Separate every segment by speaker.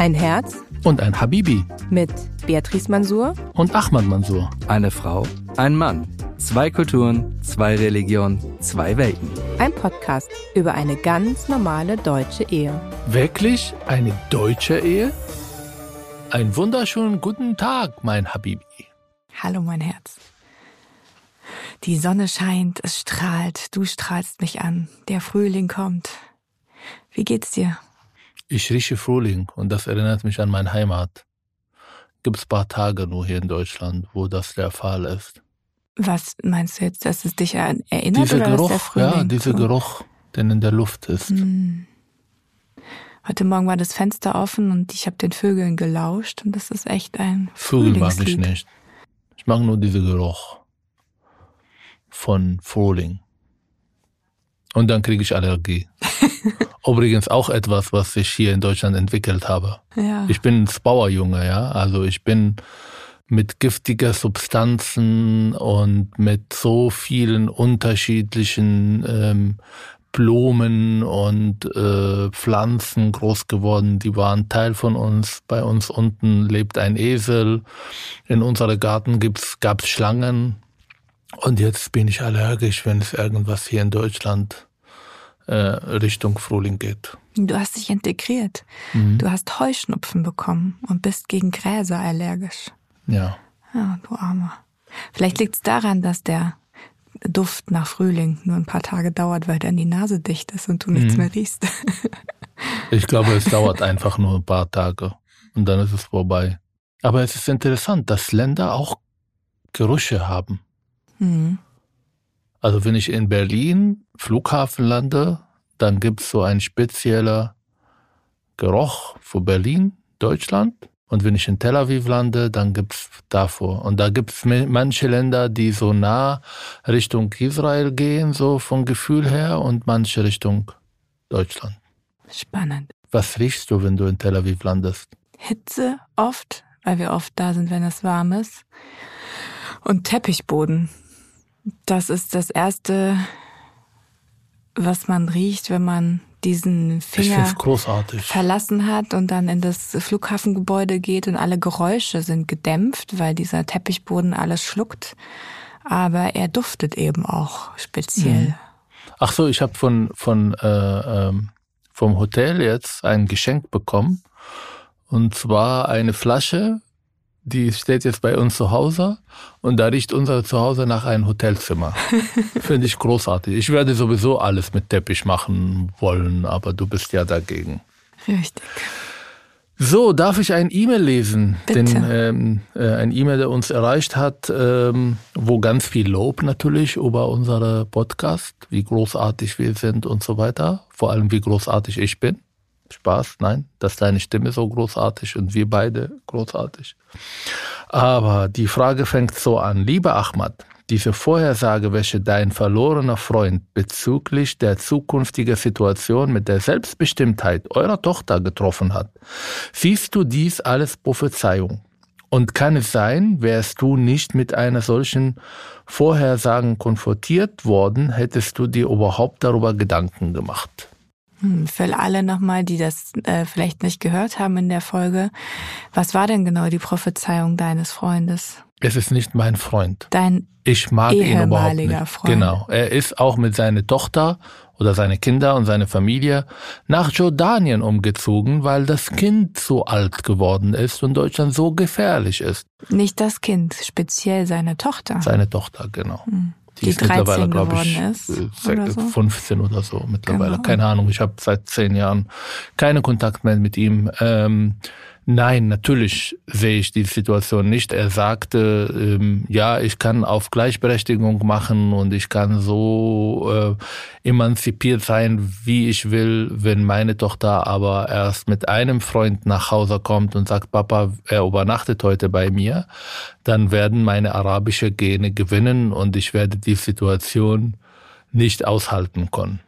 Speaker 1: Ein Herz
Speaker 2: und ein Habibi
Speaker 1: mit Beatrice Mansour
Speaker 2: und Ahmad Mansour.
Speaker 3: Eine Frau, ein Mann. Zwei Kulturen, zwei Religionen, zwei Welten.
Speaker 1: Ein Podcast über eine ganz normale deutsche Ehe.
Speaker 2: Wirklich eine deutsche Ehe? Einen wunderschönen guten Tag, mein Habibi.
Speaker 4: Hallo, mein Herz. Die Sonne scheint, es strahlt, du strahlst mich an, der Frühling kommt. Wie geht's dir?
Speaker 2: Ich rieche Frühling und das erinnert mich an meine Heimat. Gibt's paar Tage nur hier in Deutschland, wo das der Fall ist.
Speaker 4: Was meinst du jetzt, dass es dich erinnert
Speaker 2: dieser
Speaker 4: oder
Speaker 2: Geruch,
Speaker 4: der Frühling?
Speaker 2: ja, dieser
Speaker 4: so?
Speaker 2: Geruch, der in der Luft ist.
Speaker 4: Hm. Heute Morgen war das Fenster offen und ich habe den Vögeln gelauscht und das ist echt ein
Speaker 2: Vögel mag ich nicht. Ich mag nur diesen Geruch von Frühling. Und dann kriege ich Allergie. Übrigens auch etwas, was ich hier in Deutschland entwickelt habe.
Speaker 4: Ja.
Speaker 2: Ich bin ein Bauerjunge, ja. Also ich bin mit giftiger Substanzen und mit so vielen unterschiedlichen ähm, Blumen und äh, Pflanzen groß geworden. Die waren Teil von uns. Bei uns unten lebt ein Esel. In unserem Garten gibt's, gab's Schlangen. Und jetzt bin ich allergisch, wenn es irgendwas hier in Deutschland äh, Richtung Frühling geht.
Speaker 4: Du hast dich integriert.
Speaker 2: Mhm.
Speaker 4: Du hast Heuschnupfen bekommen und bist gegen Gräser allergisch.
Speaker 2: Ja.
Speaker 4: Ja, du Armer. Vielleicht liegt es daran, dass der Duft nach Frühling nur ein paar Tage dauert, weil dann die Nase dicht ist und du nichts
Speaker 2: Mhm.
Speaker 4: mehr riechst.
Speaker 2: Ich glaube, es dauert einfach nur ein paar Tage und dann ist es vorbei. Aber es ist interessant, dass Länder auch Gerüche haben.
Speaker 4: Hm.
Speaker 2: Also wenn ich in Berlin Flughafen lande, dann gibt's so ein spezieller Geruch für Berlin, Deutschland. Und wenn ich in Tel Aviv lande, dann gibt's davor. Und da gibt's me- manche Länder, die so nah Richtung Israel gehen, so vom Gefühl her, und manche Richtung Deutschland.
Speaker 4: Spannend.
Speaker 2: Was riechst du, wenn du in Tel Aviv landest?
Speaker 4: Hitze oft, weil wir oft da sind, wenn es warm ist. Und Teppichboden. Das ist das Erste, was man riecht, wenn man diesen Finger verlassen hat und dann in das Flughafengebäude geht und alle Geräusche sind gedämpft, weil dieser Teppichboden alles schluckt. Aber er duftet eben auch speziell.
Speaker 2: Ach so, ich habe von von äh, ähm, vom Hotel jetzt ein Geschenk bekommen und zwar eine Flasche, die steht jetzt bei uns zu Hause und da riecht unser Zuhause nach einem Hotelzimmer. Finde ich großartig. Ich werde sowieso alles mit Teppich machen wollen, aber du bist ja dagegen.
Speaker 4: Richtig.
Speaker 2: So, darf ich ein E-Mail lesen?
Speaker 4: Bitte.
Speaker 2: Den, ähm, äh, ein E-Mail, der uns erreicht hat, ähm, wo ganz viel Lob natürlich über unsere Podcast, wie großartig wir sind und so weiter. Vor allem, wie großartig ich bin. Spaß, nein, dass deine Stimme so großartig und wir beide großartig. Aber die Frage fängt so an. Lieber Ahmad, diese Vorhersage, welche dein verlorener Freund bezüglich der zukünftigen Situation mit der Selbstbestimmtheit eurer Tochter getroffen hat, siehst du dies als Prophezeiung? Und kann es sein, wärst du nicht mit einer solchen Vorhersagen konfrontiert worden, hättest du dir überhaupt darüber Gedanken gemacht?
Speaker 4: Hm, Für alle nochmal, die das äh, vielleicht nicht gehört haben in der Folge. Was war denn genau die Prophezeiung deines Freundes?
Speaker 2: Es ist nicht mein Freund.
Speaker 4: Dein
Speaker 2: Ich mag ihn überhaupt nicht.
Speaker 4: Freund.
Speaker 2: Genau. Er ist auch mit seiner Tochter oder seine Kinder und seine Familie nach Jordanien umgezogen, weil das Kind so alt geworden ist und Deutschland so gefährlich ist.
Speaker 4: nicht das Kind, speziell seine Tochter.
Speaker 2: Seine Tochter, genau.
Speaker 4: Hm.
Speaker 2: Die,
Speaker 4: Die
Speaker 2: ist mittlerweile,
Speaker 4: 13
Speaker 2: glaube ich,
Speaker 4: ist
Speaker 2: äh,
Speaker 4: oder so.
Speaker 2: 15 oder so mittlerweile.
Speaker 4: Genau.
Speaker 2: Keine Ahnung, ich habe seit zehn Jahren keinen Kontakt mehr mit ihm. Ähm, nein, natürlich sehe ich die Situation nicht. Er sagte, ähm, ja, ich kann auf Gleichberechtigung machen und ich kann so äh, emanzipiert sein, wie ich will, wenn meine Tochter aber erst mit einem Freund nach Hause kommt und sagt, Papa, er übernachtet heute bei mir, dann werden meine arabische Gene gewinnen und ich werde die Situation nicht aushalten können.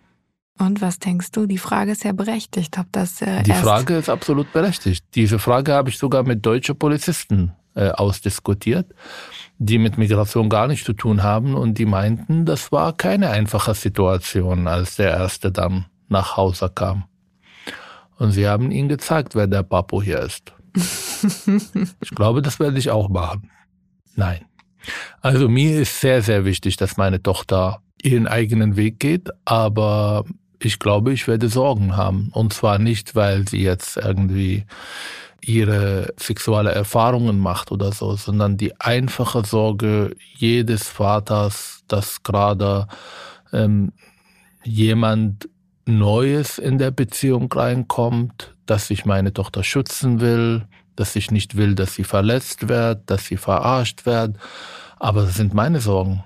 Speaker 4: Und was denkst du? Die Frage ist ja berechtigt, ob das äh,
Speaker 2: Die Frage ist absolut berechtigt. Diese Frage habe ich sogar mit deutschen Polizisten äh, ausdiskutiert, die mit Migration gar nichts zu tun haben und die meinten, das war keine einfache Situation, als der erste dann nach Hause kam. Und sie haben ihnen gezeigt, wer der Papo hier ist. ich glaube, das werde ich auch machen. Nein. Also mir ist sehr, sehr wichtig, dass meine Tochter ihren eigenen Weg geht, aber ich glaube, ich werde Sorgen haben. Und zwar nicht, weil sie jetzt irgendwie ihre sexuelle Erfahrungen macht oder so, sondern die einfache Sorge jedes Vaters, dass gerade ähm, jemand Neues in der Beziehung reinkommt, dass ich meine Tochter schützen will, dass ich nicht will, dass sie verletzt wird, dass sie verarscht wird. Aber das sind meine Sorgen.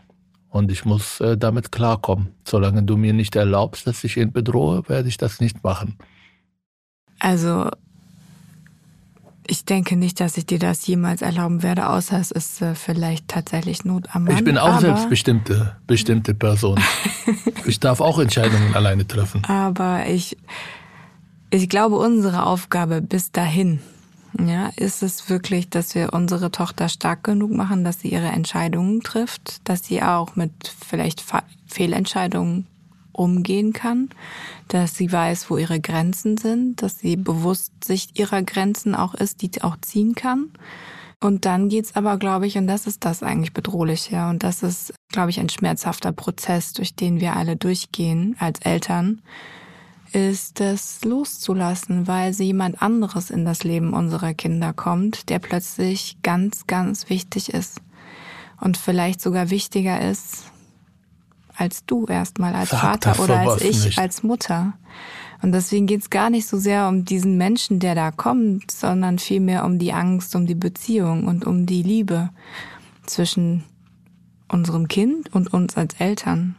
Speaker 2: Und ich muss äh, damit klarkommen. Solange du mir nicht erlaubst, dass ich ihn bedrohe, werde ich das nicht machen.
Speaker 4: Also, ich denke nicht, dass ich dir das jemals erlauben werde, außer es ist äh, vielleicht tatsächlich Not am Mann.
Speaker 2: Ich bin auch selbstbestimmte bestimmte Person. ich darf auch Entscheidungen alleine treffen.
Speaker 4: Aber ich, ich glaube, unsere Aufgabe bis dahin ja, ist es wirklich, dass wir unsere Tochter stark genug machen, dass sie ihre Entscheidungen trifft, dass sie auch mit vielleicht Fehlentscheidungen umgehen kann, dass sie weiß, wo ihre Grenzen sind, dass sie bewusst sich ihrer Grenzen auch ist, die auch ziehen kann. Und dann geht's aber, glaube ich, und das ist das eigentlich Bedrohliche. Und das ist, glaube ich, ein schmerzhafter Prozess, durch den wir alle durchgehen als Eltern, ist es loszulassen, weil sie jemand anderes in das Leben unserer Kinder kommt, der plötzlich ganz, ganz wichtig ist und vielleicht sogar wichtiger ist als du erstmal als Sag Vater oder als ich nicht. als Mutter. Und deswegen geht's gar nicht so sehr um diesen Menschen, der da kommt, sondern vielmehr um die Angst, um die Beziehung und um die Liebe zwischen unserem Kind und uns als Eltern.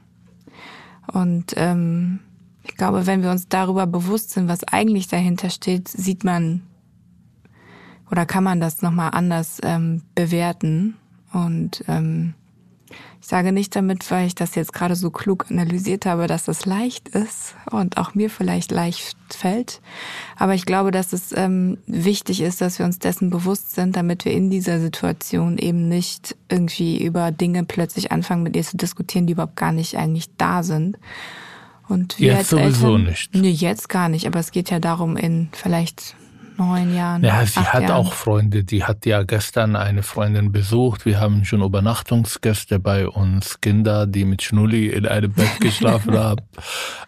Speaker 4: Und ähm, ich glaube, wenn wir uns darüber bewusst sind, was eigentlich dahinter steht, sieht man oder kann man das nochmal anders ähm, bewerten. Und ähm, ich sage nicht damit, weil ich das jetzt gerade so klug analysiert habe, dass das leicht ist und auch mir vielleicht leicht fällt. Aber ich glaube, dass es ähm, wichtig ist, dass wir uns dessen bewusst sind, damit wir in dieser Situation eben nicht irgendwie über Dinge plötzlich anfangen, mit ihr zu diskutieren, die überhaupt gar nicht eigentlich da sind. Und wir
Speaker 2: jetzt sowieso Eltern, nicht.
Speaker 4: Nee, jetzt gar nicht, aber es geht ja darum, in vielleicht neun Jahren.
Speaker 2: Ja, sie hat Jahren. auch Freunde. Die hat ja gestern eine Freundin besucht. Wir haben schon Übernachtungsgäste bei uns, Kinder, die mit Schnulli in einem Bett geschlafen haben.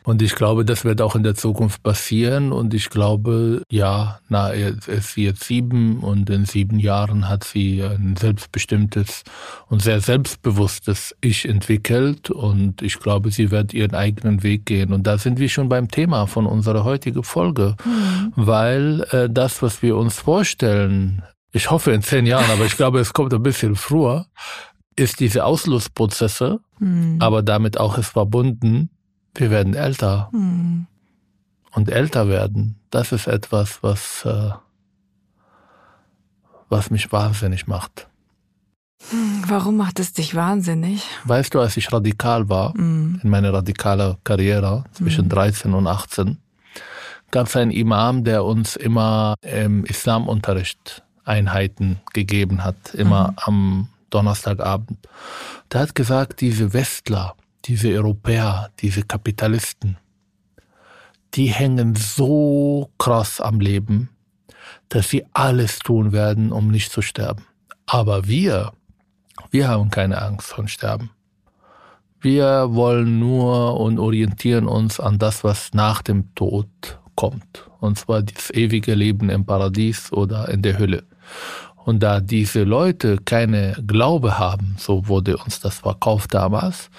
Speaker 2: Und ich glaube, das wird auch in der Zukunft passieren. Und ich glaube, ja, na, ist sie jetzt sieben und in sieben Jahren hat sie ein selbstbestimmtes und sehr selbstbewusstes Ich entwickelt. Und ich glaube, sie wird ihren eigenen Weg gehen. Und da sind wir schon beim Thema von unserer heutigen Folge, mhm. weil äh, das, was wir uns vorstellen, ich hoffe in zehn Jahren, aber ich glaube, es kommt ein bisschen früher, ist diese Ausschlussprozesse, mhm. aber damit auch ist verbunden, wir werden älter. Mhm. Und älter werden, das ist etwas, was, äh, was mich wahnsinnig macht.
Speaker 4: Warum macht es dich wahnsinnig?
Speaker 2: Weißt du, als ich radikal war, mm. in meiner radikalen Karriere zwischen mm. 13 und 18, gab es einen Imam, der uns immer im Islamunterricht Einheiten gegeben hat, immer mhm. am Donnerstagabend. Der hat gesagt, diese Westler, diese Europäer, diese Kapitalisten, die hängen so krass am Leben, dass sie alles tun werden, um nicht zu sterben. Aber wir, wir haben keine Angst vor Sterben. Wir wollen nur und orientieren uns an das, was nach dem Tod kommt. Und zwar das ewige Leben im Paradies oder in der Hölle. Und da diese Leute keine Glaube haben, so wurde uns das verkauft damals,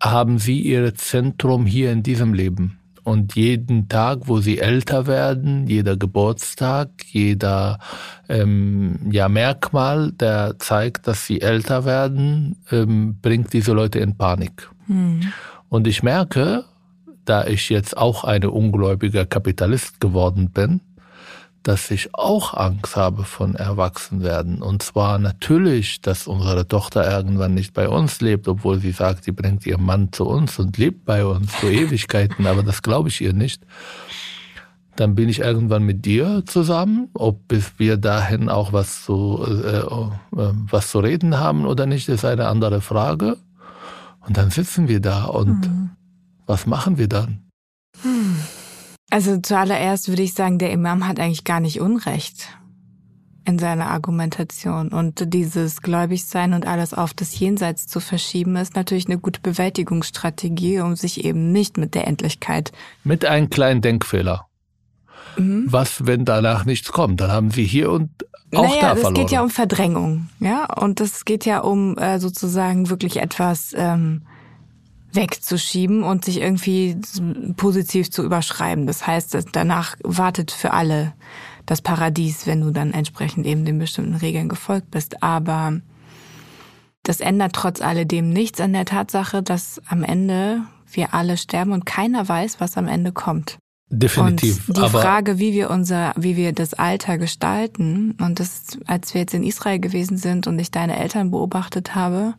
Speaker 2: haben sie ihr Zentrum hier in diesem Leben. Und jeden Tag, wo sie älter werden, jeder Geburtstag, jeder ähm, ja, Merkmal, der zeigt, dass sie älter werden, ähm, bringt diese Leute in Panik. Hm. Und ich merke, da ich jetzt auch eine ungläubiger Kapitalist geworden bin, dass ich auch Angst habe von Erwachsenwerden. Und zwar natürlich, dass unsere Tochter irgendwann nicht bei uns lebt, obwohl sie sagt, sie bringt ihren Mann zu uns und lebt bei uns für Ewigkeiten, aber das glaube ich ihr nicht. Dann bin ich irgendwann mit dir zusammen, ob bis wir dahin auch was zu, äh, äh, was zu reden haben oder nicht, ist eine andere Frage. Und dann sitzen wir da und mhm. Was machen wir dann? Hm.
Speaker 4: Also zuallererst würde ich sagen, der Imam hat eigentlich gar nicht Unrecht in seiner Argumentation. Und dieses Gläubigsein und alles auf das Jenseits zu verschieben, ist natürlich eine gute Bewältigungsstrategie, um sich eben nicht mit der Endlichkeit.
Speaker 2: Mit einem kleinen Denkfehler. Mhm. Was, wenn danach nichts kommt? Dann haben sie hier und auch
Speaker 4: naja,
Speaker 2: da
Speaker 4: es
Speaker 2: verloren.
Speaker 4: geht ja um Verdrängung, ja, und es geht ja um äh, sozusagen wirklich etwas ähm, wegzuschieben und sich irgendwie positiv zu überschreiben. Das heißt, danach wartet für alle das Paradies, wenn du dann entsprechend eben den bestimmten Regeln gefolgt bist. Aber das ändert trotz alledem nichts an der Tatsache, dass am Ende wir alle sterben und keiner weiß, was am Ende kommt.
Speaker 2: Definitiv.
Speaker 4: Und die Frage, wie wir unser, wie wir das Alter gestalten, und das, als wir jetzt in Israel gewesen sind und ich deine Eltern beobachtet habe,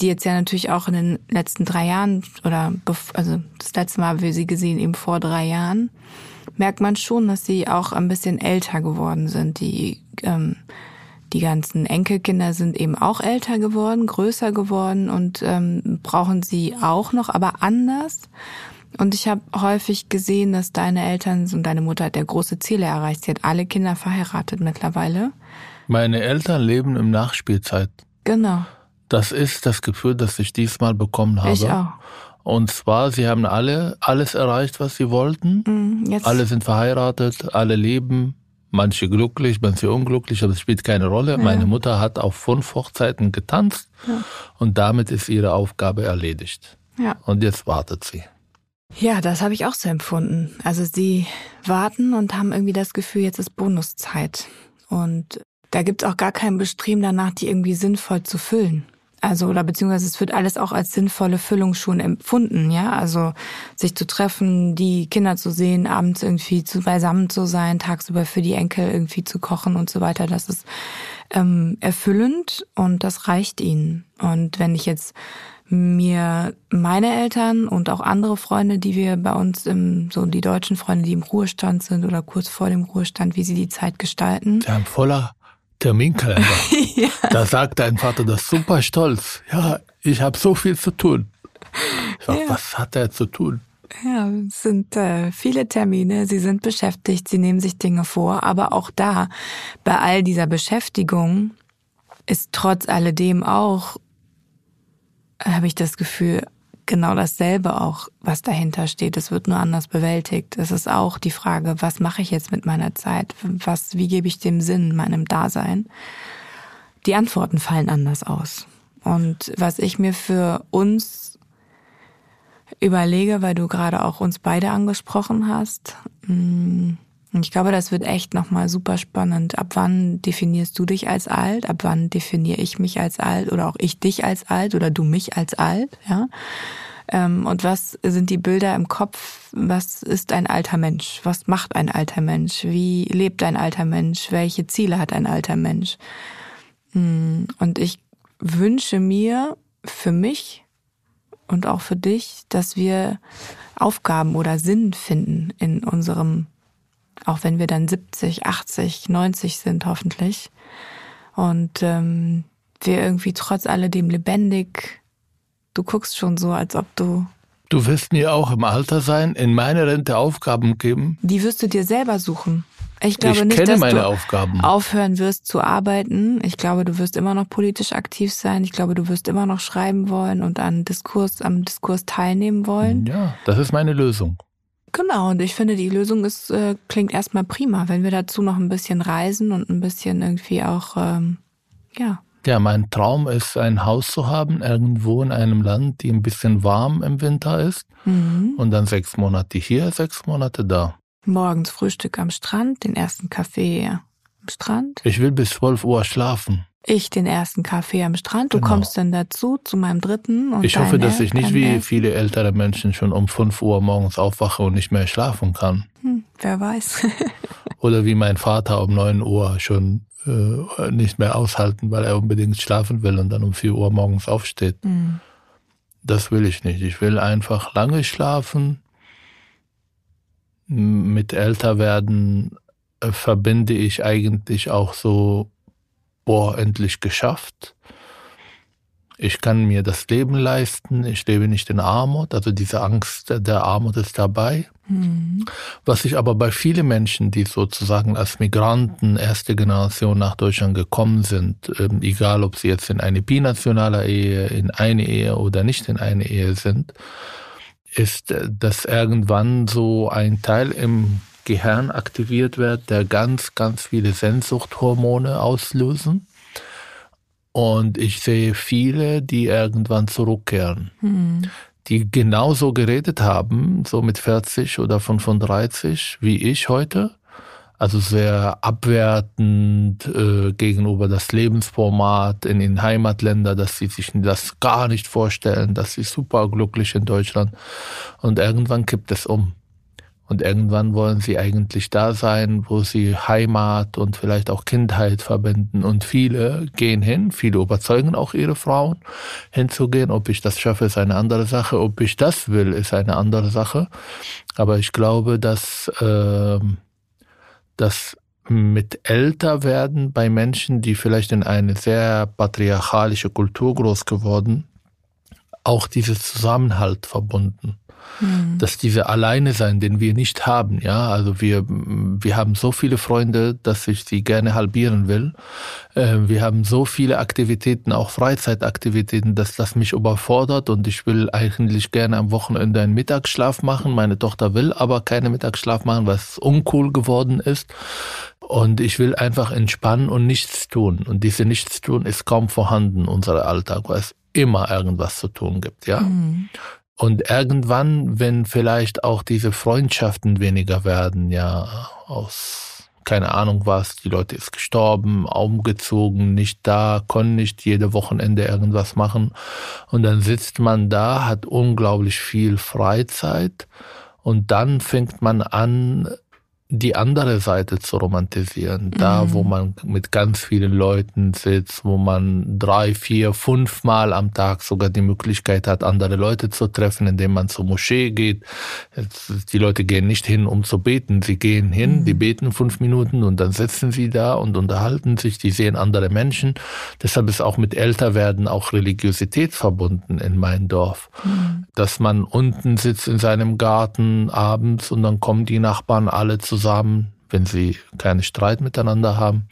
Speaker 4: die jetzt ja natürlich auch in den letzten drei Jahren oder also das letzte Mal haben wir sie gesehen eben vor drei Jahren, merkt man schon, dass sie auch ein bisschen älter geworden sind. Die ähm, die ganzen Enkelkinder sind eben auch älter geworden, größer geworden und ähm, brauchen sie auch noch, aber anders. Und ich habe häufig gesehen, dass deine Eltern und deine Mutter hat ja große Ziele erreicht. Sie hat alle Kinder verheiratet mittlerweile.
Speaker 2: Meine Eltern leben im Nachspielzeit.
Speaker 4: Genau.
Speaker 2: Das ist das Gefühl, das ich diesmal bekommen habe.
Speaker 4: Ich auch.
Speaker 2: Und zwar, sie haben alle alles erreicht, was sie wollten.
Speaker 4: Mm, jetzt.
Speaker 2: Alle sind verheiratet, alle leben. Manche glücklich, manche unglücklich, aber es spielt keine Rolle. Ja. Meine Mutter hat auf fünf Hochzeiten getanzt ja. und damit ist ihre Aufgabe erledigt.
Speaker 4: Ja.
Speaker 2: Und jetzt wartet sie.
Speaker 4: Ja, das habe ich auch so empfunden. Also sie warten und haben irgendwie das Gefühl, jetzt ist Bonuszeit. Und da gibt's auch gar kein Bestreben danach, die irgendwie sinnvoll zu füllen. Also, oder beziehungsweise es wird alles auch als sinnvolle Füllung schon empfunden, ja. Also sich zu treffen, die Kinder zu sehen, abends irgendwie zu beisammen zu sein, tagsüber für die Enkel irgendwie zu kochen und so weiter. Das ist ähm, erfüllend und das reicht ihnen. Und wenn ich jetzt mir meine Eltern und auch andere Freunde, die wir bei uns im, so die deutschen Freunde, die im Ruhestand sind oder kurz vor dem Ruhestand, wie sie die Zeit gestalten.
Speaker 2: Haben voller Terminkalender. ja. Da sagt dein Vater das super stolz. Ja, ich habe so viel zu tun. Ich sag, ja. was hat er zu tun?
Speaker 4: Ja, es sind äh, viele Termine, sie sind beschäftigt, sie nehmen sich Dinge vor, aber auch da, bei all dieser Beschäftigung, ist trotz alledem auch habe ich das Gefühl, genau dasselbe auch, was dahinter steht. Es wird nur anders bewältigt. Es ist auch die Frage, was mache ich jetzt mit meiner Zeit? Was, wie gebe ich dem Sinn meinem Dasein? Die Antworten fallen anders aus. Und was ich mir für uns überlege, weil du gerade auch uns beide angesprochen hast, mh, ich glaube, das wird echt nochmal super spannend. Ab wann definierst du dich als alt? Ab wann definiere ich mich als alt oder auch ich dich als alt oder du mich als alt? Ja. Ähm, und was sind die Bilder im Kopf? Was ist ein alter Mensch? Was macht ein alter Mensch? Wie lebt ein alter Mensch? Welche Ziele hat ein alter Mensch? Hm, und ich wünsche mir für mich und auch für dich, dass wir Aufgaben oder Sinn finden in unserem auch wenn wir dann 70, 80, 90 sind hoffentlich. Und ähm, wir irgendwie trotz alledem lebendig, du guckst schon so, als ob du...
Speaker 2: Du wirst mir auch im Alter sein, in meine Rente Aufgaben geben.
Speaker 4: Die wirst du dir selber suchen. Ich glaube
Speaker 2: ich
Speaker 4: nicht, dass du
Speaker 2: Aufgaben.
Speaker 4: aufhören wirst zu arbeiten. Ich glaube, du wirst immer noch politisch aktiv sein. Ich glaube, du wirst immer noch schreiben wollen und an Diskurs, am Diskurs teilnehmen wollen.
Speaker 2: Ja, das ist meine Lösung.
Speaker 4: Genau, und ich finde, die Lösung ist, äh, klingt erstmal prima, wenn wir dazu noch ein bisschen reisen und ein bisschen irgendwie auch, ähm, ja.
Speaker 2: Ja, mein Traum ist, ein Haus zu haben, irgendwo in einem Land, die ein bisschen warm im Winter ist.
Speaker 4: Mhm.
Speaker 2: Und dann sechs Monate hier, sechs Monate da.
Speaker 4: Morgens Frühstück am Strand, den ersten Kaffee am Strand.
Speaker 2: Ich will bis zwölf Uhr schlafen
Speaker 4: ich den ersten Kaffee am Strand, du
Speaker 2: Genau.
Speaker 4: kommst dann dazu zu meinem dritten. Und
Speaker 2: Ich hoffe, dass ich nicht wie viele ältere Menschen schon um fünf Uhr morgens aufwache und nicht mehr schlafen kann.
Speaker 4: Hm, wer weiß.
Speaker 2: Oder wie mein Vater um neun Uhr schon äh, nicht mehr aushalten, weil er unbedingt schlafen will und dann um vier Uhr morgens aufsteht.
Speaker 4: Hm.
Speaker 2: Das will ich nicht. Ich will einfach lange schlafen. Mit Älterwerden äh, verbinde ich eigentlich auch so, boah, endlich geschafft. Ich kann mir das Leben leisten, ich lebe nicht in Armut, also diese Angst der Armut ist dabei. Mhm. Was ich aber bei vielen Menschen, die sozusagen als Migranten erste Generation nach Deutschland gekommen sind, ähm, egal ob sie jetzt in eine binationale Ehe, in eine Ehe oder nicht in eine Ehe sind, ist, äh, dass irgendwann so ein Teil im Gehirn aktiviert wird, der ganz, ganz viele Sehnsuchthormone auslösen und ich sehe viele, die irgendwann zurückkehren, mhm. die genauso geredet haben, so mit 40 oder 35 wie ich heute. Also sehr abwertend äh, gegenüber das Lebensformat in den Heimatländern, dass sie sich das gar nicht vorstellen, dass sie super glücklich in Deutschland. Und irgendwann kippt es um. Und irgendwann wollen sie eigentlich da sein, wo sie Heimat und vielleicht auch Kindheit verbinden. Und viele gehen hin, viele überzeugen auch ihre Frauen hinzugehen. Ob ich das schaffe, ist eine andere Sache. Ob ich das will, ist eine andere Sache. Aber ich glaube, dass, äh, dass mit älter werden bei Menschen, die vielleicht in eine sehr patriarchalische Kultur groß geworden, auch dieses Zusammenhalt verbunden. Mhm. dass diese alleine sein, den wir nicht haben, ja, also wir, wir haben so viele Freunde, dass ich sie gerne halbieren will. Äh, wir haben so viele Aktivitäten, auch Freizeitaktivitäten, dass das mich überfordert und ich will eigentlich gerne am Wochenende einen Mittagsschlaf machen. Meine Tochter will aber keine Mittagsschlaf machen, was uncool geworden ist. Und ich will einfach entspannen und nichts tun. Und diese Nichtstun ist kaum vorhanden, unser Alltag, weil es immer irgendwas zu tun gibt, ja. Mhm. Und irgendwann, wenn vielleicht auch diese Freundschaften weniger werden, ja, aus keine Ahnung was, die Leute ist gestorben, umgezogen, nicht da, konnte nicht jede Wochenende irgendwas machen. Und dann sitzt man da, hat unglaublich viel Freizeit und dann fängt man an, die andere Seite zu romantisieren. Da, mhm. wo man mit ganz vielen Leuten sitzt, wo man drei, vier, fünf Mal am Tag sogar die Möglichkeit hat, andere Leute zu treffen, indem man zur Moschee geht. Die Leute gehen nicht hin, um zu beten. Sie gehen hin, mhm. die beten fünf Minuten und dann sitzen sie da und unterhalten sich. Die sehen andere Menschen. Deshalb ist auch mit Älterwerden auch Religiosität verbunden in meinem Dorf. Mhm. Dass man unten sitzt in seinem Garten abends und dann kommen die Nachbarn alle zusammen zusammen, wenn sie keinen Streit miteinander haben.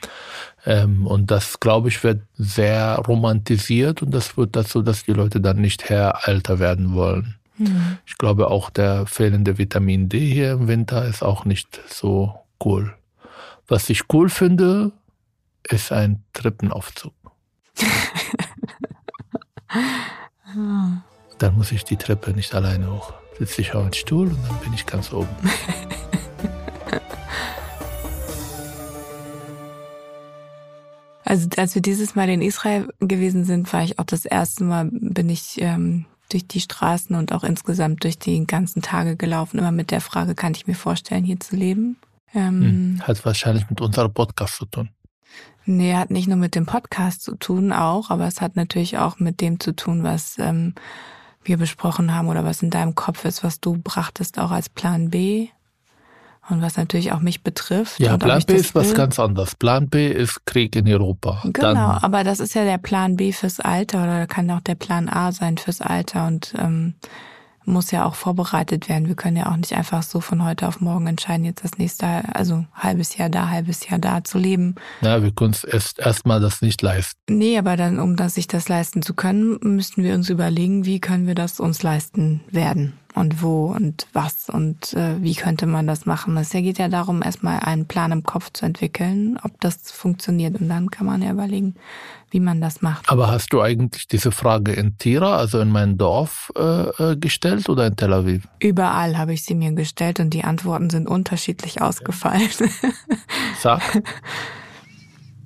Speaker 2: Ähm, und das, glaube ich, wird sehr romantisiert und das führt dazu, dass die Leute dann nicht älter werden wollen. Mhm. Ich glaube auch der fehlende Vitamin D hier im Winter ist auch nicht so cool. Was ich cool finde, ist ein Treppenaufzug. dann muss ich die Treppe nicht alleine hoch. Sitze ich auf einen Stuhl und dann bin ich ganz oben.
Speaker 4: Also als wir dieses Mal in Israel gewesen sind, war ich auch das erste Mal, bin ich ähm, durch die Straßen und auch insgesamt durch die ganzen Tage gelaufen, immer mit der Frage, kann ich mir vorstellen, hier zu leben?
Speaker 2: Ähm, hm, hat wahrscheinlich mit unserem Podcast zu tun.
Speaker 4: Nee, hat nicht nur mit dem Podcast zu tun auch, aber es hat natürlich auch mit dem zu tun, was ähm, wir besprochen haben oder was in deinem Kopf ist, was du brachtest auch als Plan B. Und was natürlich auch mich betrifft.
Speaker 2: Ja, Plan B ist will. was ganz anderes. Plan B ist Krieg in Europa.
Speaker 4: Genau, Dann, aber das ist ja der Plan B fürs Alter oder kann auch der Plan A sein fürs Alter und ähm, muss ja auch vorbereitet werden. Wir können ja auch nicht einfach so von heute auf morgen entscheiden, jetzt das nächste, also halbes Jahr da, halbes Jahr da zu leben.
Speaker 2: Ja, wir können es erst erstmal das nicht leisten.
Speaker 4: Nee, aber dann, um das, sich das leisten zu können, müssten wir uns überlegen, wie können wir das uns leisten werden und wo und was und äh, wie könnte man das machen. Es geht ja darum, erstmal einen Plan im Kopf zu entwickeln, ob das funktioniert. Und dann kann man ja überlegen, wie man das macht.
Speaker 2: Aber hast du eigentlich diese Frage in Tira, also in mein Dorf, äh, äh gestellt oder in Tel Aviv?
Speaker 4: Überall habe ich sie mir gestellt und die Antworten sind unterschiedlich ausgefallen.
Speaker 2: Sag.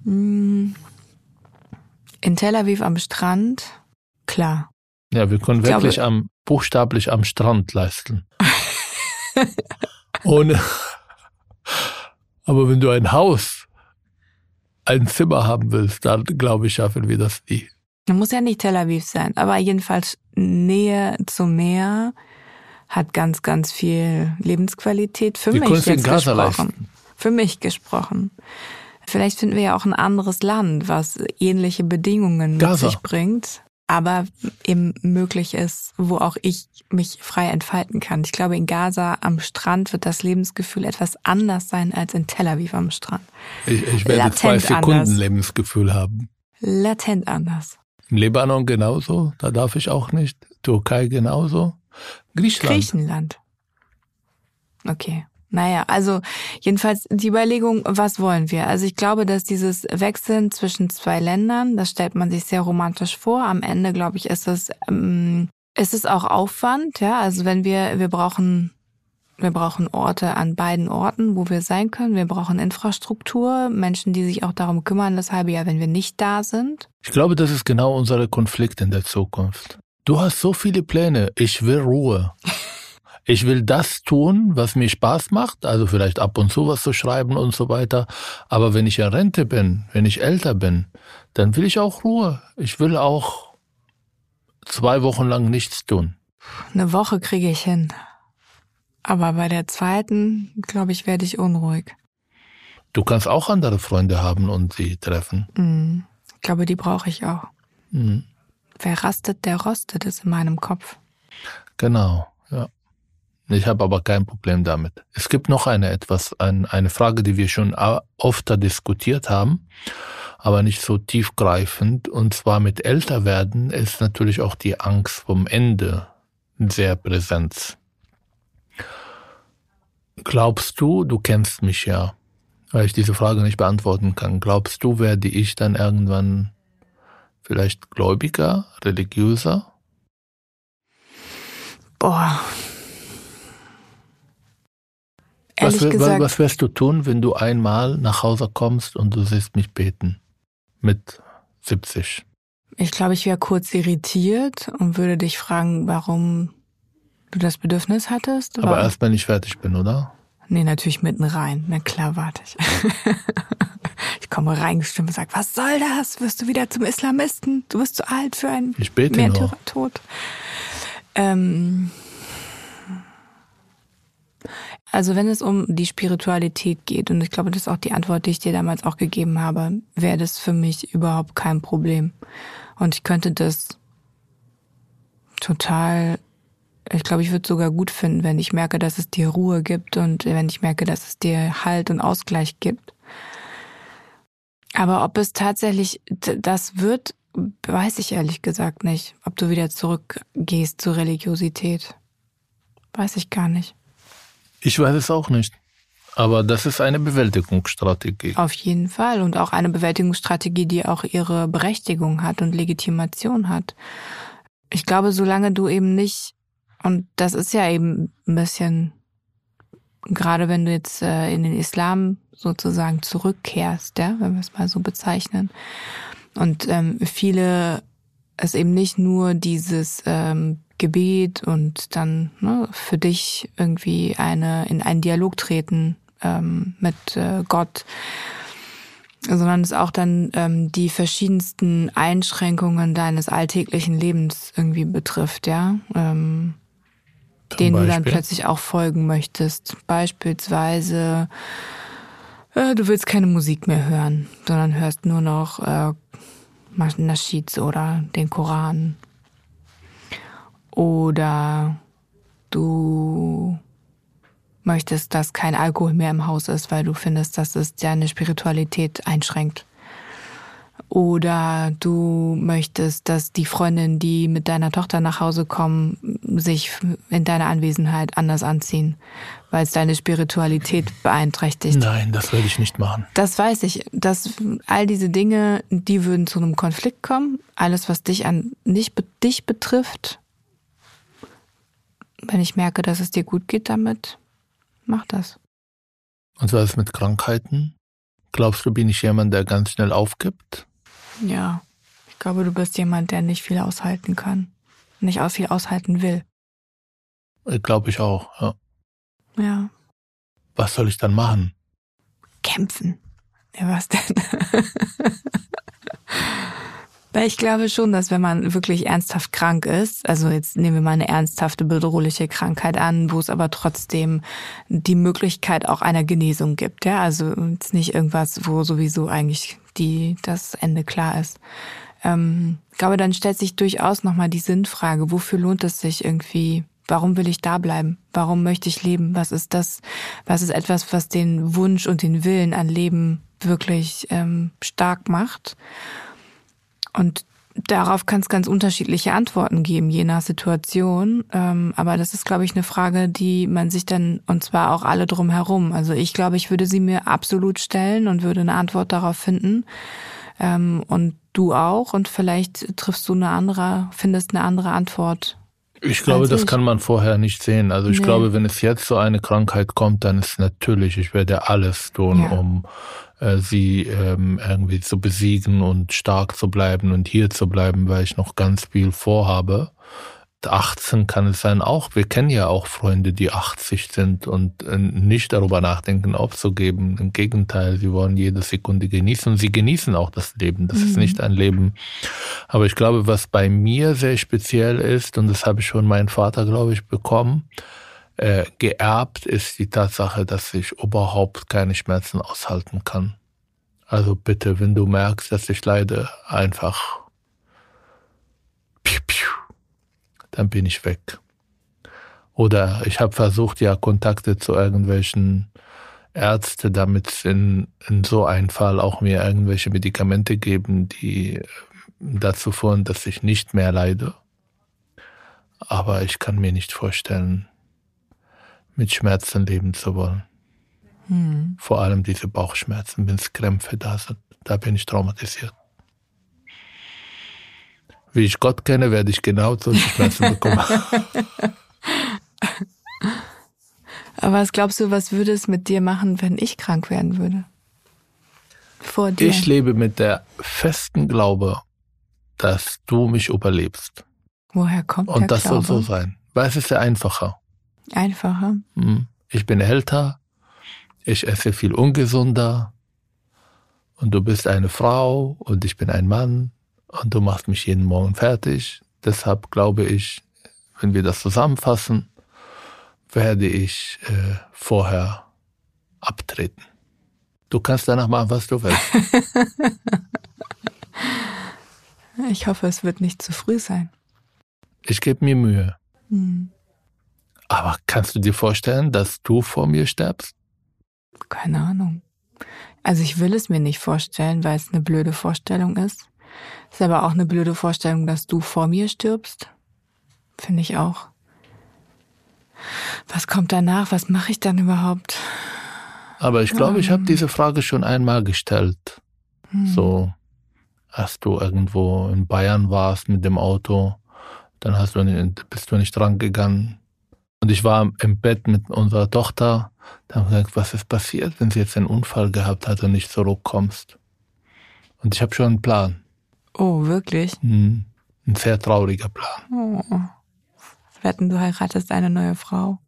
Speaker 4: Hm. In Tel Aviv am Strand, klar.
Speaker 2: Ja, wir können wirklich glaube, am buchstäblich am Strand leisten. Ohne. Aber wenn du ein Haus, ein Zimmer haben willst, dann glaube ich, schaffen wir das nie.
Speaker 4: Muss ja nicht Tel Aviv sein, aber jedenfalls Nähe zum Meer hat ganz, ganz viel Lebensqualität für wir mich jetzt gesprochen. Leisten. Für mich gesprochen. Vielleicht finden wir ja auch ein anderes Land, was ähnliche Bedingungen Gaza. mit sich bringt. Aber eben möglich ist, wo auch ich mich frei entfalten kann. Ich glaube, in Gaza am Strand wird das Lebensgefühl etwas anders sein als in Tel Aviv am Strand.
Speaker 2: Ich, ich werde
Speaker 4: Latent
Speaker 2: zwei Sekunden
Speaker 4: anders.
Speaker 2: Lebensgefühl haben.
Speaker 4: Latent anders.
Speaker 2: Im Libanon genauso, da darf ich auch nicht. Türkei genauso. Griechenland.
Speaker 4: Griechenland. Okay. Naja, also jedenfalls die Überlegung, was wollen wir? Also ich glaube, dass dieses Wechseln zwischen zwei Ländern, das stellt man sich sehr romantisch vor. Am Ende, glaube ich, ist es, ähm, ist es auch Aufwand, ja. Also wenn wir, wir brauchen, wir brauchen Orte an beiden Orten, wo wir sein können. Wir brauchen Infrastruktur, Menschen, die sich auch darum kümmern, das halbe Jahr, wenn wir nicht da sind.
Speaker 2: Ich glaube, das ist genau unser Konflikt in der Zukunft. Du hast so viele Pläne. Ich will Ruhe. Ich will das tun, was mir Spaß macht, also vielleicht ab und zu was zu schreiben und so weiter. Aber wenn ich in Rente bin, wenn ich älter bin, dann will ich auch Ruhe. Ich will auch zwei Wochen lang nichts tun.
Speaker 4: Eine Woche kriege ich hin. Aber bei der zweiten, glaube ich, werde ich unruhig.
Speaker 2: Du kannst auch andere Freunde haben und sie treffen.
Speaker 4: Mhm. Ich glaube, die brauche ich auch.
Speaker 2: Mhm.
Speaker 4: Wer rastet, der rostet, ist in meinem Kopf.
Speaker 2: Genau, ja. Ich habe aber kein Problem damit. Es gibt noch eine etwas, ein, eine Frage, die wir schon öfter diskutiert haben, aber nicht so tiefgreifend. Und zwar mit Älterwerden ist natürlich auch die Angst vom Ende sehr präsent. Glaubst du, du kennst mich ja, weil ich diese Frage nicht beantworten kann. Glaubst du, werde ich dann irgendwann vielleicht gläubiger, religiöser?
Speaker 4: Boah.
Speaker 2: Was,
Speaker 4: Ehrlich
Speaker 2: wär-
Speaker 4: gesagt,
Speaker 2: was wirst du tun, wenn du einmal nach Hause kommst und du siehst mich beten? Mit 70.
Speaker 4: ich glaube, ich wäre kurz irritiert und würde dich fragen, warum du das Bedürfnis hattest.
Speaker 2: Aber
Speaker 4: Warum-
Speaker 2: erst wenn ich fertig bin, oder?
Speaker 4: Nee, natürlich mitten rein. Na klar, warte ich. ich komme reingestimmt und sage, was soll das? Wirst du wieder zum Islamisten? Du bist zu alt für einen
Speaker 2: Ich bete.
Speaker 4: Märtyrertod. Ähm, also wenn es um die Spiritualität geht, und ich glaube, das ist auch die Antwort, die ich dir damals auch gegeben habe, wäre das für mich überhaupt kein Problem. Und ich könnte das total, ich glaube, ich würde es sogar gut finden, wenn ich merke, dass es dir Ruhe gibt und wenn ich merke, dass es dir Halt und Ausgleich gibt. Aber ob es tatsächlich das wird, weiß ich ehrlich gesagt nicht. Ob du wieder zurückgehst zur Religiosität. Weiß ich gar nicht.
Speaker 2: Ich weiß es auch nicht. Aber das ist eine Bewältigungsstrategie.
Speaker 4: Auf jeden Fall. Und auch eine Bewältigungsstrategie, die auch ihre Berechtigung hat und Legitimation hat. Ich glaube, solange du eben nicht, und das ist ja eben ein bisschen, gerade wenn du jetzt äh, in den Islam sozusagen zurückkehrst, ja, wenn wir es mal so bezeichnen, und ähm, viele es eben nicht nur dieses ähm, Gebet und dann ne, für dich irgendwie eine in einen Dialog treten ähm, mit äh, Gott, sondern es auch dann ähm, die verschiedensten Einschränkungen deines alltäglichen Lebens irgendwie betrifft, ja, ähm, denen du dann
Speaker 2: Beispiel?
Speaker 4: plötzlich auch folgen möchtest. Beispielsweise, äh, du willst keine Musik mehr hören, sondern hörst nur noch äh, Naschids oder den Koran. Oder du möchtest, dass kein Alkohol mehr im Haus ist, weil du findest, dass es deine Spiritualität einschränkt. Oder du möchtest, dass die Freundinnen, die mit deiner Tochter nach Hause kommen, sich in deiner Anwesenheit anders anziehen, weil es deine Spiritualität beeinträchtigt.
Speaker 2: Nein, das werde ich nicht machen.
Speaker 4: Das weiß ich. Dass all diese Dinge, die würden zu einem Konflikt kommen. Alles, was dich an nicht dich betrifft, wenn ich merke, dass es dir gut geht damit, mach das.
Speaker 2: Und was ist mit Krankheiten? Glaubst du, bin ich jemand, der ganz schnell aufgibt?
Speaker 4: Ja. Ich glaube, du bist jemand, der nicht viel aushalten kann. Nicht aus viel aushalten will.
Speaker 2: Glaube ich auch. Ja.
Speaker 4: Ja.
Speaker 2: Was soll ich dann machen?
Speaker 4: Kämpfen. Ja, was denn? Weil ich glaube schon, dass wenn man wirklich ernsthaft krank ist, also jetzt nehmen wir mal eine ernsthafte, bedrohliche Krankheit an, wo es aber trotzdem die Möglichkeit auch einer Genesung gibt, ja, also jetzt nicht irgendwas, wo sowieso eigentlich die, das Ende klar ist, ähm, ich glaube, dann stellt sich durchaus nochmal die Sinnfrage, wofür lohnt es sich irgendwie Warum will ich da bleiben? Warum möchte ich leben? Was ist das? Was ist etwas, was den Wunsch und den Willen an Leben wirklich ähm, stark macht? Und darauf kann es ganz unterschiedliche Antworten geben, je nach Situation. Ähm, aber das ist, glaube ich, eine Frage, die man sich dann, und zwar auch alle drumherum. Also ich glaube, ich würde sie mir absolut stellen und würde eine Antwort darauf finden. Ähm, und du auch. Und vielleicht triffst du eine andere, findest eine andere Antwort
Speaker 2: ich glaube, das kann man vorher nicht sehen. Also ich nee. glaube, wenn es jetzt so eine Krankheit kommt, dann ist natürlich, ich werde alles tun, ja. um äh, sie ähm, irgendwie zu besiegen und stark zu bleiben und hier zu bleiben, weil ich noch ganz viel vorhabe. 18 kann es sein auch. Wir kennen ja auch Freunde, die 80 sind und äh, nicht darüber nachdenken, aufzugeben. Im Gegenteil, sie wollen jede Sekunde genießen und sie genießen auch das Leben. Das mhm. ist nicht ein Leben. Aber ich glaube, was bei mir sehr speziell ist, und das habe ich schon meinen Vater, glaube ich, bekommen, äh, geerbt, ist die Tatsache, dass ich überhaupt keine Schmerzen aushalten kann. Also bitte, wenn du merkst, dass ich leide, einfach dann bin ich weg. Oder ich habe versucht, ja, Kontakte zu irgendwelchen Ärzte, damit in, in so einem Fall auch mir irgendwelche Medikamente geben, die dazu führen, dass ich nicht mehr leide. Aber ich kann mir nicht vorstellen, mit Schmerzen leben zu wollen. Hm. Vor allem diese Bauchschmerzen, wenn es Krämpfe da sind. Da bin ich traumatisiert wie ich Gott kenne, werde ich genau solche Schmerzen bekommen.
Speaker 4: Aber was glaubst du, was würde es mit dir machen, wenn ich krank werden würde?
Speaker 2: Vor dir. Ich lebe mit der festen Glaube, dass du mich überlebst.
Speaker 4: Woher kommt
Speaker 2: Und
Speaker 4: das
Speaker 2: Glaube? soll so sein. Weil es ist ja einfacher.
Speaker 4: Einfacher?
Speaker 2: Hm. Ich bin älter, ich esse viel ungesunder und du bist eine Frau und ich bin ein Mann und du machst mich jeden Morgen fertig. Deshalb glaube ich, wenn wir das zusammenfassen, werde ich äh, vorher abtreten. Du kannst danach machen, was du willst.
Speaker 4: ich hoffe, es wird nicht zu früh sein.
Speaker 2: Ich gebe mir Mühe. Hm. Aber kannst du dir vorstellen, dass du vor mir sterbst?
Speaker 4: Keine Ahnung. Also ich will es mir nicht vorstellen, weil es eine blöde Vorstellung ist. Ist aber auch eine blöde Vorstellung, dass du vor mir stirbst. Finde ich auch. Was kommt danach? Was mache ich dann überhaupt?
Speaker 2: Aber ich glaube, ich habe ähm. diese Frage schon einmal gestellt. Hm. So, als du irgendwo in Bayern warst mit dem Auto, dann hast du nicht, bist du nicht dran gegangen. Und ich war im Bett mit unserer Tochter. Da haben wir gesagt, was ist passiert, wenn sie jetzt einen Unfall gehabt hat und nicht zurückkommst? Und ich habe schon einen Plan.
Speaker 4: Oh, wirklich?
Speaker 2: Mhm. Ein sehr trauriger Plan. Oh.
Speaker 4: Wetten, du heiratest eine neue Frau?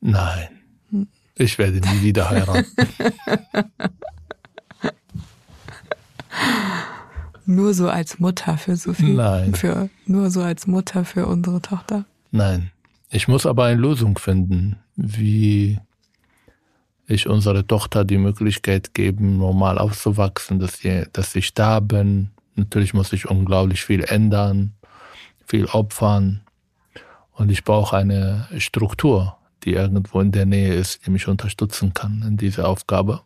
Speaker 2: Nein. Ich werde nie wieder heiraten.
Speaker 4: nur so als Mutter für Sophie?
Speaker 2: Nein.
Speaker 4: Für, nur so als Mutter für unsere Tochter?
Speaker 2: Nein. Ich muss aber eine Lösung finden, wie ich unserer Tochter die Möglichkeit geben, normal aufzuwachsen, dass, sie, dass ich da bin, Natürlich muss ich unglaublich viel ändern, viel opfern. Und ich brauche eine Struktur, die irgendwo in der Nähe ist, die mich unterstützen kann in dieser Aufgabe.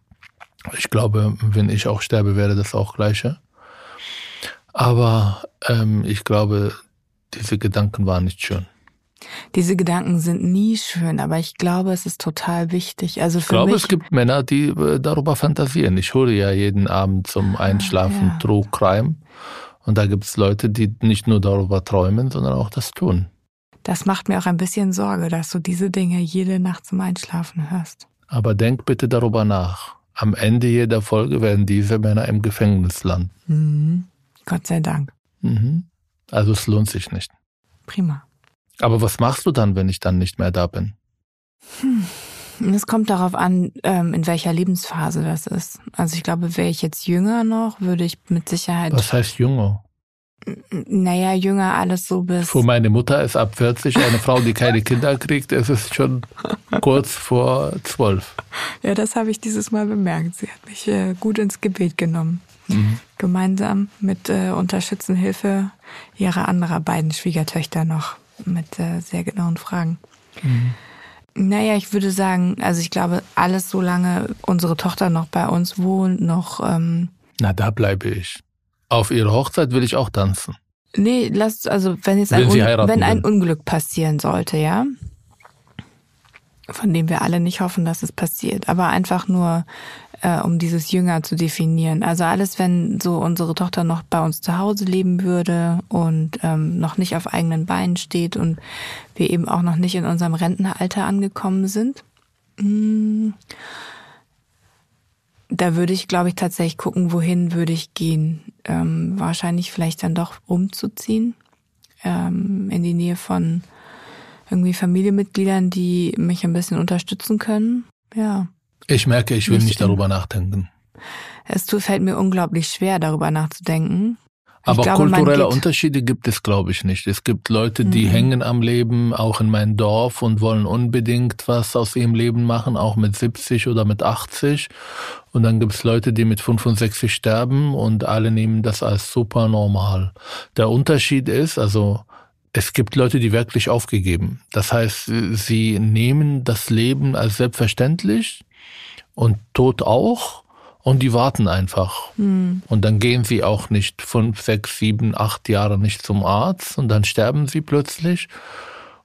Speaker 2: Ich glaube, wenn ich auch sterbe, wäre das auch gleiche. Aber ähm, ich glaube, diese Gedanken waren nicht schön.
Speaker 4: Diese Gedanken sind nie schön, aber ich glaube, es ist total wichtig. Also für
Speaker 2: ich glaube,
Speaker 4: mich,
Speaker 2: es gibt Männer, die äh, darüber fantasieren. Ich höre ja jeden Abend zum ah, Einschlafen ja. True Crime. Und da gibt es Leute, die nicht nur darüber träumen, sondern auch das tun.
Speaker 4: Das macht mir auch ein bisschen Sorge, dass du diese Dinge jede Nacht zum Einschlafen hörst.
Speaker 2: Aber denk bitte darüber nach. Am Ende jeder Folge werden diese Männer im Gefängnis landen.
Speaker 4: Mhm. Gott sei Dank.
Speaker 2: Mhm. Also es lohnt sich nicht.
Speaker 4: Prima.
Speaker 2: Aber was machst du dann, wenn ich dann nicht mehr da bin?
Speaker 4: Hm. Es kommt darauf an, ähm, in welcher Lebensphase das ist. Also ich glaube, wäre ich jetzt jünger noch, würde ich mit Sicherheit.
Speaker 2: Was heißt jünger?
Speaker 4: Naja, jünger alles so bis.
Speaker 2: Für meine Mutter ist ab 40 eine Frau, die keine Kinder kriegt, es ist schon kurz vor zwölf.
Speaker 4: Ja, das habe ich dieses Mal bemerkt. Sie hat mich äh, gut ins Gebet genommen. Mhm. Gemeinsam mit äh, Unterstützenhilfe ihrer anderer beiden Schwiegertöchter noch mit äh, sehr genauen Fragen. Mhm. Naja, ich würde sagen, also ich glaube, alles solange unsere Tochter noch bei uns wohnt, noch. Ähm,
Speaker 2: Na, da bleibe ich. Auf ihre Hochzeit will ich auch tanzen.
Speaker 4: Nee, lass, also wenn jetzt ein, wenn ein Unglück passieren sollte, ja, von dem wir alle nicht hoffen, dass es passiert, aber einfach nur, äh, um dieses Jünger zu definieren. Also alles, wenn so unsere Tochter noch bei uns zu Hause leben würde und ähm, noch nicht auf eigenen Beinen steht und wir eben auch noch nicht in unserem Rentenalter angekommen sind. Mh, hm, da würde ich, glaube ich, tatsächlich gucken, wohin würde ich gehen. Ähm, wahrscheinlich vielleicht dann doch umzuziehen ähm, in die Nähe von irgendwie Familienmitgliedern, die mich ein bisschen unterstützen können. Ja.
Speaker 2: Ich merke, ich will nicht, darüber nachdenken.
Speaker 4: Es fällt mir unglaublich schwer, darüber nachzudenken.
Speaker 2: Aber glaube, kulturelle Unterschiede gibt es, glaube ich, nicht. Es gibt Leute, die mhm. hängen am Leben, auch in meinem Dorf und wollen unbedingt was aus ihrem Leben machen, auch mit 70 oder mit 80. Und dann gibt es Leute, die mit 65 sterben und alle nehmen das als super normal. Der Unterschied ist, also es gibt Leute, die wirklich aufgegeben. Das heißt, sie nehmen das Leben als selbstverständlich und Tod auch und die warten einfach. Mhm. Und dann gehen sie auch nicht fünf, sechs, sieben, acht Jahre nicht zum Arzt und dann sterben sie plötzlich.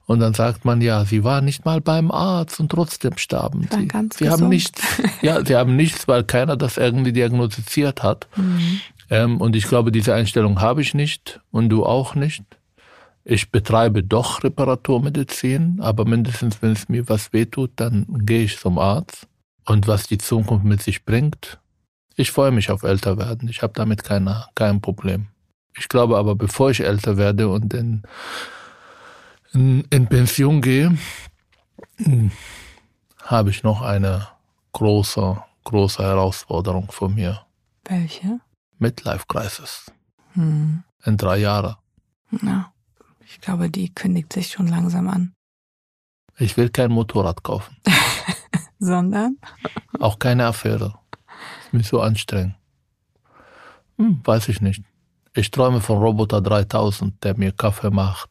Speaker 2: Und dann sagt man, ja, sie war nicht mal beim Arzt und trotzdem starben
Speaker 4: sie. Ganz
Speaker 2: sie haben nichts, ja, sie haben nichts, weil keiner das irgendwie diagnostiziert hat. Mhm. Ähm, und ich glaube, diese Einstellung habe ich nicht und du auch nicht. Ich betreibe doch Reparaturmedizin, aber mindestens wenn es mir was wehtut, dann gehe ich zum Arzt. Und was die Zukunft mit sich bringt, ich freue mich auf älter werden. Ich habe damit keine, kein Problem. Ich glaube aber, bevor ich älter werde und in, in, in Pension gehe, hm, habe ich noch eine große, große Herausforderung vor mir.
Speaker 4: Welche?
Speaker 2: Midlife Crisis. Hm. In drei Jahren.
Speaker 4: Ja, ich glaube, die kündigt sich schon langsam an.
Speaker 2: Ich will kein Motorrad kaufen.
Speaker 4: Sondern?
Speaker 2: Auch keine Affäre mich so anstrengen? Hm, weiß ich nicht. Ich träume von Roboter 3000, der mir Kaffee macht.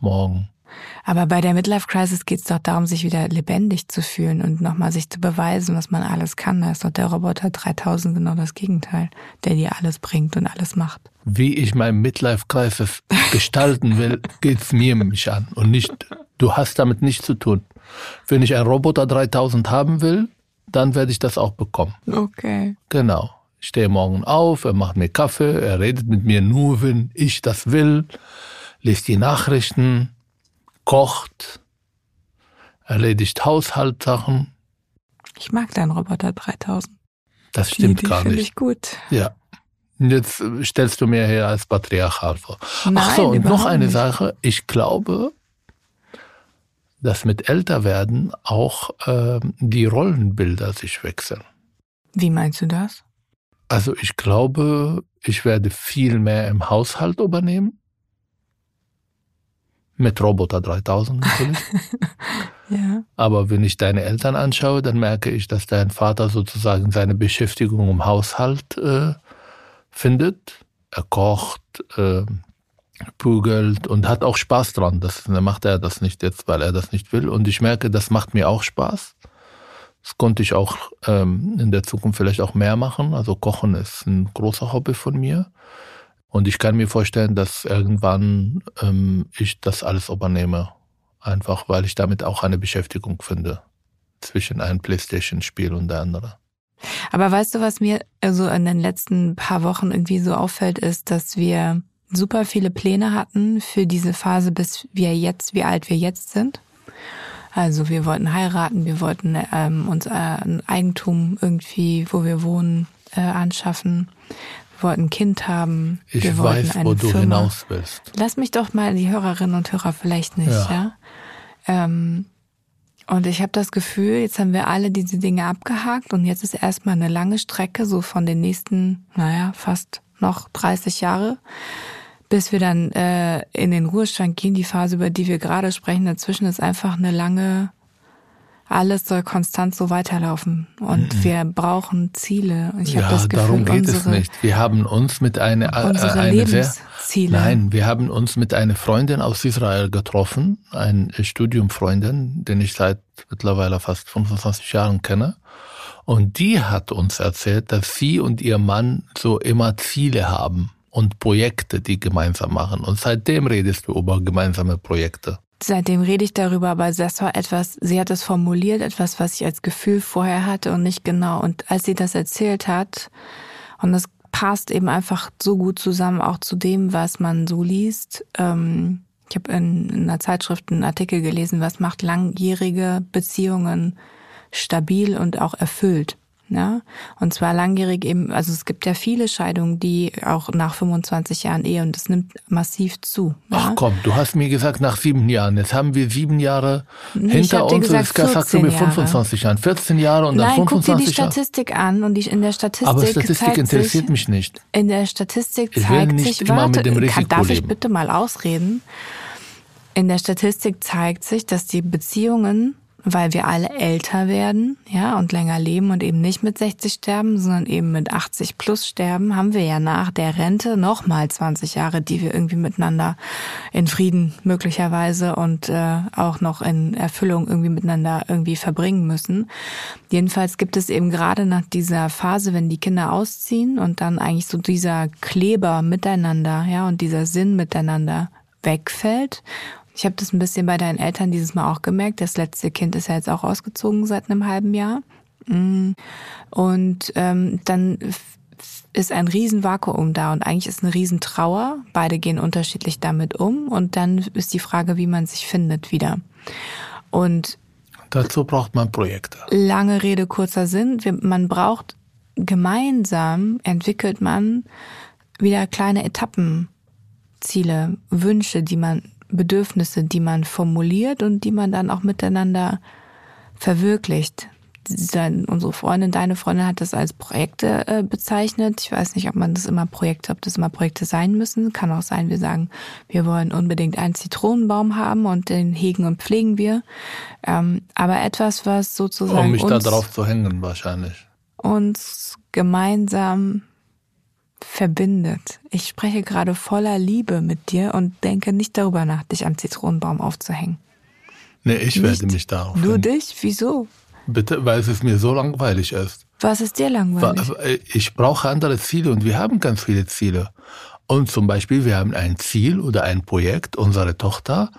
Speaker 2: Morgen.
Speaker 4: Aber bei der Midlife Crisis geht es doch darum, sich wieder lebendig zu fühlen und nochmal sich zu beweisen, was man alles kann. Da ist doch der Roboter 3000 genau das Gegenteil, der dir alles bringt und alles macht.
Speaker 2: Wie ich mein Midlife Crisis gestalten will, geht's mir mich an und nicht, du hast damit nichts zu tun. Wenn ich einen Roboter 3000 haben will, dann werde ich das auch bekommen.
Speaker 4: Okay.
Speaker 2: Genau. Ich stehe morgen auf, er macht mir Kaffee, er redet mit mir nur, wenn ich das will, liest die Nachrichten, kocht, erledigt Haushaltssachen.
Speaker 4: Ich mag deinen Roboter 3000.
Speaker 2: Das stimmt die, die gar nicht.
Speaker 4: Ich gut.
Speaker 2: Ja. Jetzt stellst du mir her als patriarchal vor. Nein, Ach so, und noch eine nicht. Sache. Ich glaube, dass mit Älterwerden auch äh, die Rollenbilder sich wechseln.
Speaker 4: Wie meinst du das?
Speaker 2: Also ich glaube, ich werde viel mehr im Haushalt übernehmen. Mit Roboter 3000 natürlich.
Speaker 4: ja.
Speaker 2: Aber wenn ich deine Eltern anschaue, dann merke ich, dass dein Vater sozusagen seine Beschäftigung im Haushalt äh, findet. Er kocht, äh, prügelt und hat auch Spaß dran. Das macht er das nicht jetzt, weil er das nicht will. Und ich merke, das macht mir auch Spaß. Das konnte ich auch ähm, in der Zukunft vielleicht auch mehr machen. Also Kochen ist ein großer Hobby von mir. Und ich kann mir vorstellen, dass irgendwann ähm, ich das alles übernehme. Einfach weil ich damit auch eine Beschäftigung finde zwischen einem Playstation-Spiel und der andere.
Speaker 4: Aber weißt du, was mir also in den letzten paar Wochen irgendwie so auffällt, ist, dass wir super viele Pläne hatten für diese Phase, bis wir jetzt, wie alt wir jetzt sind. Also wir wollten heiraten, wir wollten ähm, uns äh, ein Eigentum irgendwie, wo wir wohnen, äh, anschaffen. Wir wollten ein Kind haben.
Speaker 2: Ich
Speaker 4: wir
Speaker 2: weiß, wo du
Speaker 4: Firma.
Speaker 2: hinaus willst.
Speaker 4: Lass mich doch mal die Hörerinnen und Hörer vielleicht nicht, ja. ja? Ähm, und ich habe das Gefühl, jetzt haben wir alle diese Dinge abgehakt und jetzt ist erstmal eine lange Strecke, so von den nächsten, naja, fast noch 30 Jahre, bis wir dann äh, in den Ruhestand gehen, die Phase, über die wir gerade sprechen, dazwischen ist einfach eine lange, alles soll konstant so weiterlaufen. Und mhm. wir brauchen Ziele. Und ich
Speaker 2: ja,
Speaker 4: habe das Gefühl,
Speaker 2: darum geht
Speaker 4: unsere,
Speaker 2: es nicht. Wir haben uns mit einer äh,
Speaker 4: unsere
Speaker 2: eine sehr,
Speaker 4: Lebensziele.
Speaker 2: Nein, wir haben uns mit einer Freundin aus Israel getroffen, ein Studiumfreundin, den ich seit mittlerweile fast 25 Jahren kenne. Und die hat uns erzählt, dass sie und ihr Mann so immer Ziele haben und Projekte, die gemeinsam machen. Und seitdem redest du über gemeinsame Projekte.
Speaker 4: Seitdem rede ich darüber, aber das war etwas, sie hat es formuliert, etwas, was ich als Gefühl vorher hatte und nicht genau. Und als sie das erzählt hat, und das passt eben einfach so gut zusammen, auch zu dem, was man so liest. Ähm, ich habe in, in einer Zeitschrift einen Artikel gelesen, was macht langjährige Beziehungen stabil und auch erfüllt. Ja, und zwar langjährig eben, also es gibt ja viele Scheidungen, die auch nach 25 Jahren Ehe und das nimmt massiv zu. Ja?
Speaker 2: Ach komm, du hast mir gesagt nach sieben Jahren. Jetzt haben wir sieben Jahre nee, hinter uns.
Speaker 4: Gesagt,
Speaker 2: und jetzt sagst du mir 25 Jahren, 14 Jahre und
Speaker 4: Nein,
Speaker 2: dann 25
Speaker 4: guck dir die Statistik Jahre. an und die in der Statistik
Speaker 2: Aber Statistik interessiert
Speaker 4: sich,
Speaker 2: mich nicht.
Speaker 4: In der Statistik
Speaker 2: ich
Speaker 4: zeigt
Speaker 2: nicht
Speaker 4: sich,
Speaker 2: immer
Speaker 4: warte,
Speaker 2: mit dem Risiko
Speaker 4: kann, darf ich bitte mal ausreden? In der Statistik zeigt sich, dass die Beziehungen weil wir alle älter werden, ja, und länger leben und eben nicht mit 60 sterben, sondern eben mit 80 plus sterben, haben wir ja nach der Rente nochmal 20 Jahre, die wir irgendwie miteinander in Frieden möglicherweise und äh, auch noch in Erfüllung irgendwie miteinander irgendwie verbringen müssen. Jedenfalls gibt es eben gerade nach dieser Phase, wenn die Kinder ausziehen und dann eigentlich so dieser Kleber miteinander, ja, und dieser Sinn miteinander wegfällt ich habe das ein bisschen bei deinen Eltern dieses Mal auch gemerkt. Das letzte Kind ist ja jetzt auch ausgezogen seit einem halben Jahr. Mm. Und ähm, dann ist ein Riesenvakuum da und eigentlich ist eine Riesentrauer. Beide gehen unterschiedlich damit um und dann ist die Frage, wie man sich findet wieder. Und
Speaker 2: dazu braucht man Projekte.
Speaker 4: Lange Rede, kurzer Sinn. Man braucht gemeinsam entwickelt man wieder kleine Etappenziele, Wünsche, die man Bedürfnisse, die man formuliert und die man dann auch miteinander verwirklicht. Unsere Freundin, deine Freundin hat das als Projekte äh, bezeichnet. Ich weiß nicht, ob man das immer Projekte, ob das immer Projekte sein müssen. Kann auch sein, wir sagen, wir wollen unbedingt einen Zitronenbaum haben und den hegen und pflegen wir. Ähm, aber etwas, was sozusagen
Speaker 2: um mich
Speaker 4: uns,
Speaker 2: da drauf zu hängen, wahrscheinlich.
Speaker 4: uns gemeinsam verbindet. Ich spreche gerade voller Liebe mit dir und denke nicht darüber nach, dich am Zitronenbaum aufzuhängen.
Speaker 2: Nee, ich
Speaker 4: nicht
Speaker 2: werde mich darauf
Speaker 4: Nur
Speaker 2: hängen.
Speaker 4: dich? Wieso?
Speaker 2: Bitte, weil es mir so langweilig ist.
Speaker 4: Was ist dir langweilig?
Speaker 2: Ich brauche andere Ziele und wir haben ganz viele Ziele. Und zum Beispiel, wir haben ein Ziel oder ein Projekt, unsere Tochter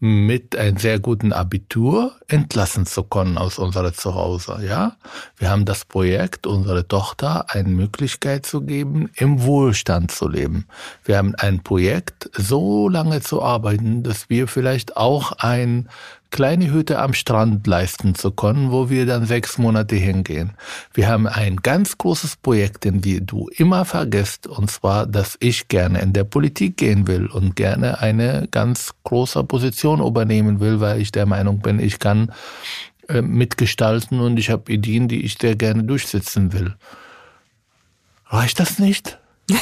Speaker 2: mit einem sehr guten Abitur entlassen zu können aus unserer Zuhause, ja. Wir haben das Projekt, unsere Tochter eine Möglichkeit zu geben, im Wohlstand zu leben. Wir haben ein Projekt, so lange zu arbeiten, dass wir vielleicht auch ein kleine Hütte am Strand leisten zu können, wo wir dann sechs Monate hingehen. Wir haben ein ganz großes Projekt, den wir du immer vergisst, und zwar, dass ich gerne in der Politik gehen will und gerne eine ganz große Position übernehmen will, weil ich der Meinung bin, ich kann äh, mitgestalten und ich habe Ideen, die ich sehr gerne durchsetzen will. Reicht das nicht?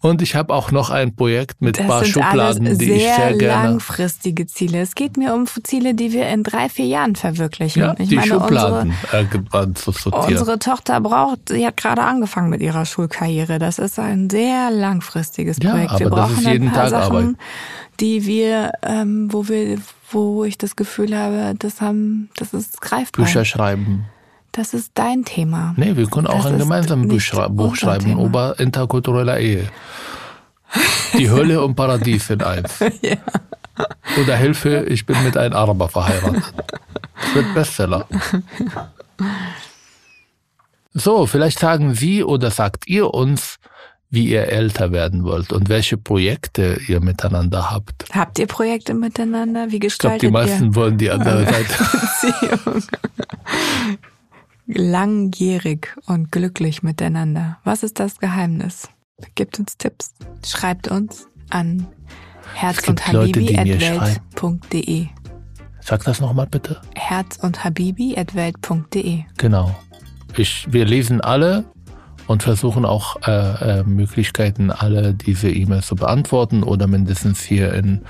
Speaker 2: Und ich habe auch noch ein Projekt mit
Speaker 4: das
Speaker 2: paar
Speaker 4: sind
Speaker 2: Schubladen,
Speaker 4: alles
Speaker 2: die ich sehr gerne.
Speaker 4: langfristige Ziele. Es geht mir um Ziele, die wir in drei, vier Jahren verwirklichen.
Speaker 2: Ja,
Speaker 4: ich
Speaker 2: die
Speaker 4: meine,
Speaker 2: Schubladen
Speaker 4: unsere,
Speaker 2: äh, zu sortieren.
Speaker 4: unsere Tochter braucht, sie hat gerade angefangen mit ihrer Schulkarriere. Das ist ein sehr langfristiges
Speaker 2: Ja,
Speaker 4: Projekt.
Speaker 2: aber
Speaker 4: wir
Speaker 2: das
Speaker 4: brauchen
Speaker 2: ist
Speaker 4: ein
Speaker 2: jeden
Speaker 4: paar
Speaker 2: Tag
Speaker 4: Sachen,
Speaker 2: Arbeit.
Speaker 4: die wir, ähm, wo wir, wo ich das Gefühl habe, das haben, das ist greifbar.
Speaker 2: Bücher schreiben.
Speaker 4: Das ist dein Thema.
Speaker 2: Nee, wir können auch
Speaker 4: Das
Speaker 2: ein gemeinsames Buch, schreiben über interkulturelle Ehe. Die Hölle und Paradies sind eins. Oder Hilfe, ich bin mit einem Araber verheiratet. Das wird Bestseller. So, vielleicht sagen Sie oder sagt ihr uns, wie ihr älter werden wollt und welche Projekte ihr miteinander habt.
Speaker 4: Habt ihr Projekte miteinander? Wie
Speaker 2: Ich glaube,
Speaker 4: gestaltet
Speaker 2: die meisten
Speaker 4: ihr
Speaker 2: wollen die andere Seite.
Speaker 4: Beziehung? Langjährig und glücklich miteinander. Was ist das Geheimnis? Gebt uns Tipps. Schreibt uns an herz und
Speaker 2: gibt Leute, die mir
Speaker 4: habibi.welt.de.
Speaker 2: Sag das nochmal bitte.
Speaker 4: herz und habibi.welt.de.
Speaker 2: Genau. Ich, wir lesen alle und versuchen auch äh, äh, Möglichkeiten, alle diese E-Mails zu beantworten oder mindestens hier in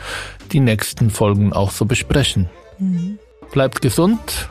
Speaker 2: die nächsten Folgen auch zu besprechen. Mhm. Bleibt gesund